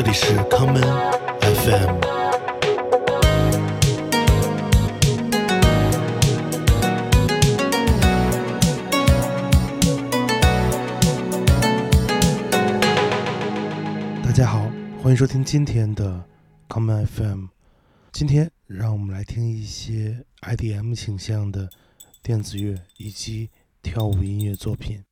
这里是康门 FM。大家好，欢迎收听今天的康门 FM。今天让我们来听一些 IDM 倾向的电子乐以及跳舞音乐作品。